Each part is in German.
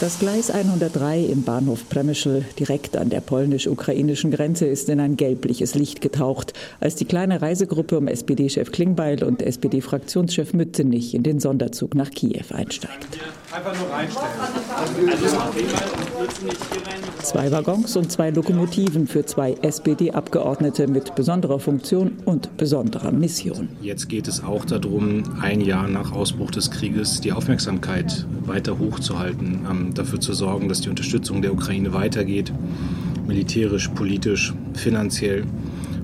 Das Gleis 103 im Bahnhof Przemyśl, direkt an der polnisch-ukrainischen Grenze, ist in ein gelbliches Licht getaucht, als die kleine Reisegruppe um SPD-Chef Klingbeil und SPD-Fraktionschef Mützenich in den Sonderzug nach Kiew einsteigt. Einfach nur reinstellen. Zwei Waggons und zwei Lokomotiven für zwei SPD-Abgeordnete mit besonderer Funktion und besonderer Mission. Jetzt geht es auch darum, ein Jahr nach Ausbruch des Krieges die Aufmerksamkeit weiter hochzuhalten, ähm, dafür zu sorgen, dass die Unterstützung der Ukraine weitergeht, militärisch, politisch, finanziell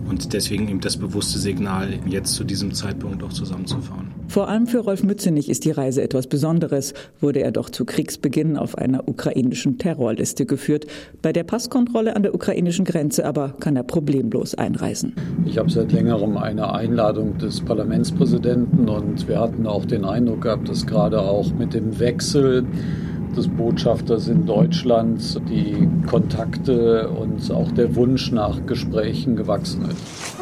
und deswegen eben das bewusste Signal, jetzt zu diesem Zeitpunkt auch zusammenzufahren. Vor allem für Rolf Mützenich ist die Reise etwas Besonderes, wurde er doch zu Kriegsbeginn auf einer ukrainischen Terrorliste geführt. Bei der Passkontrolle an der ukrainischen Grenze aber kann er problemlos einreisen. Ich habe seit längerem eine Einladung des Parlamentspräsidenten und wir hatten auch den Eindruck gehabt, dass gerade auch mit dem Wechsel des Botschafters in Deutschland die Kontakte und auch der Wunsch nach Gesprächen gewachsen ist.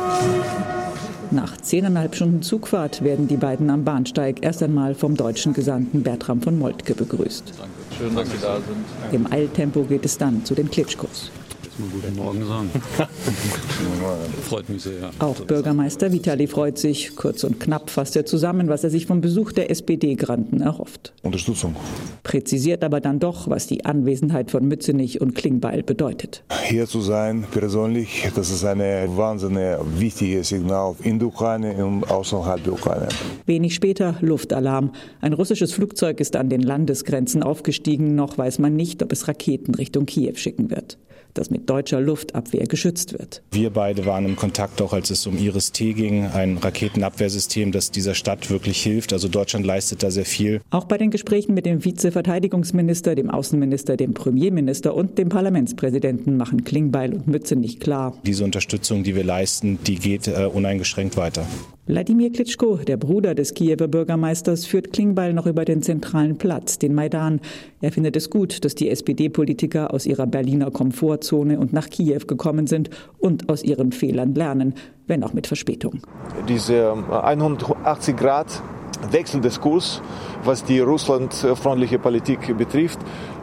Nach zehneinhalb Stunden Zugfahrt werden die beiden am Bahnsteig erst einmal vom deutschen Gesandten Bertram von Moltke begrüßt. Danke. Schön, dass Sie da sind. Im Eiltempo geht es dann zu den Klitschkos mal guten Morgen sagen. freut mich sehr. Auch Bürgermeister Vitali freut sich. Kurz und knapp fasst er zusammen, was er sich vom Besuch der SPD-Granten erhofft. Unterstützung. Präzisiert aber dann doch, was die Anwesenheit von Mützenich und Klingbeil bedeutet. Hier zu sein, persönlich, das ist ein wahnsinnig wichtiges Signal in der Ukraine und außerhalb der Ukraine. Wenig später Luftalarm. Ein russisches Flugzeug ist an den Landesgrenzen aufgestiegen. Noch weiß man nicht, ob es Raketen Richtung Kiew schicken wird das mit deutscher Luftabwehr geschützt wird. Wir beide waren im Kontakt auch, als es um Iris-T ging, ein Raketenabwehrsystem, das dieser Stadt wirklich hilft. Also Deutschland leistet da sehr viel. Auch bei den Gesprächen mit dem Vizeverteidigungsminister, dem Außenminister, dem Premierminister und dem Parlamentspräsidenten machen Klingbeil und Mütze nicht klar. Diese Unterstützung, die wir leisten, die geht äh, uneingeschränkt weiter. Wladimir Klitschko, der Bruder des Kiewer Bürgermeisters, führt Klingbeil noch über den zentralen Platz, den Maidan. Er findet es gut, dass die SPD-Politiker aus ihrer Berliner Komfortzone und nach Kiew gekommen sind und aus ihren Fehlern lernen, wenn auch mit Verspätung. Diese 180 Grad Wechsel des Kurs, was die russlandfreundliche Politik betrifft,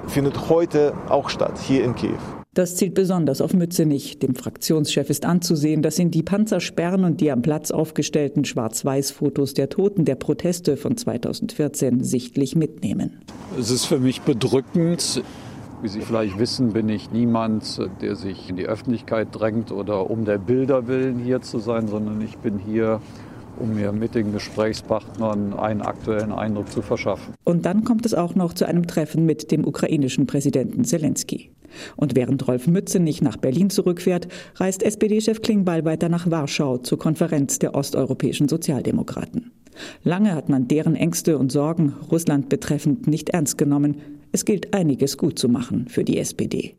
findet heute auch statt, hier in Kiew. Das zielt besonders auf Mützenich. Dem Fraktionschef ist anzusehen, dass ihn die Panzersperren und die am Platz aufgestellten Schwarz-Weiß-Fotos der Toten der Proteste von 2014 sichtlich mitnehmen. Es ist für mich bedrückend. Wie Sie vielleicht wissen, bin ich niemand, der sich in die Öffentlichkeit drängt oder um der Bilder willen hier zu sein, sondern ich bin hier, um mir mit den Gesprächspartnern einen aktuellen Eindruck zu verschaffen. Und dann kommt es auch noch zu einem Treffen mit dem ukrainischen Präsidenten Zelensky. Und während Rolf Mützenich nach Berlin zurückfährt, reist SPD-Chef Klingbeil weiter nach Warschau zur Konferenz der osteuropäischen Sozialdemokraten. Lange hat man deren Ängste und Sorgen Russland betreffend nicht ernst genommen. Es gilt einiges gut zu machen für die SPD.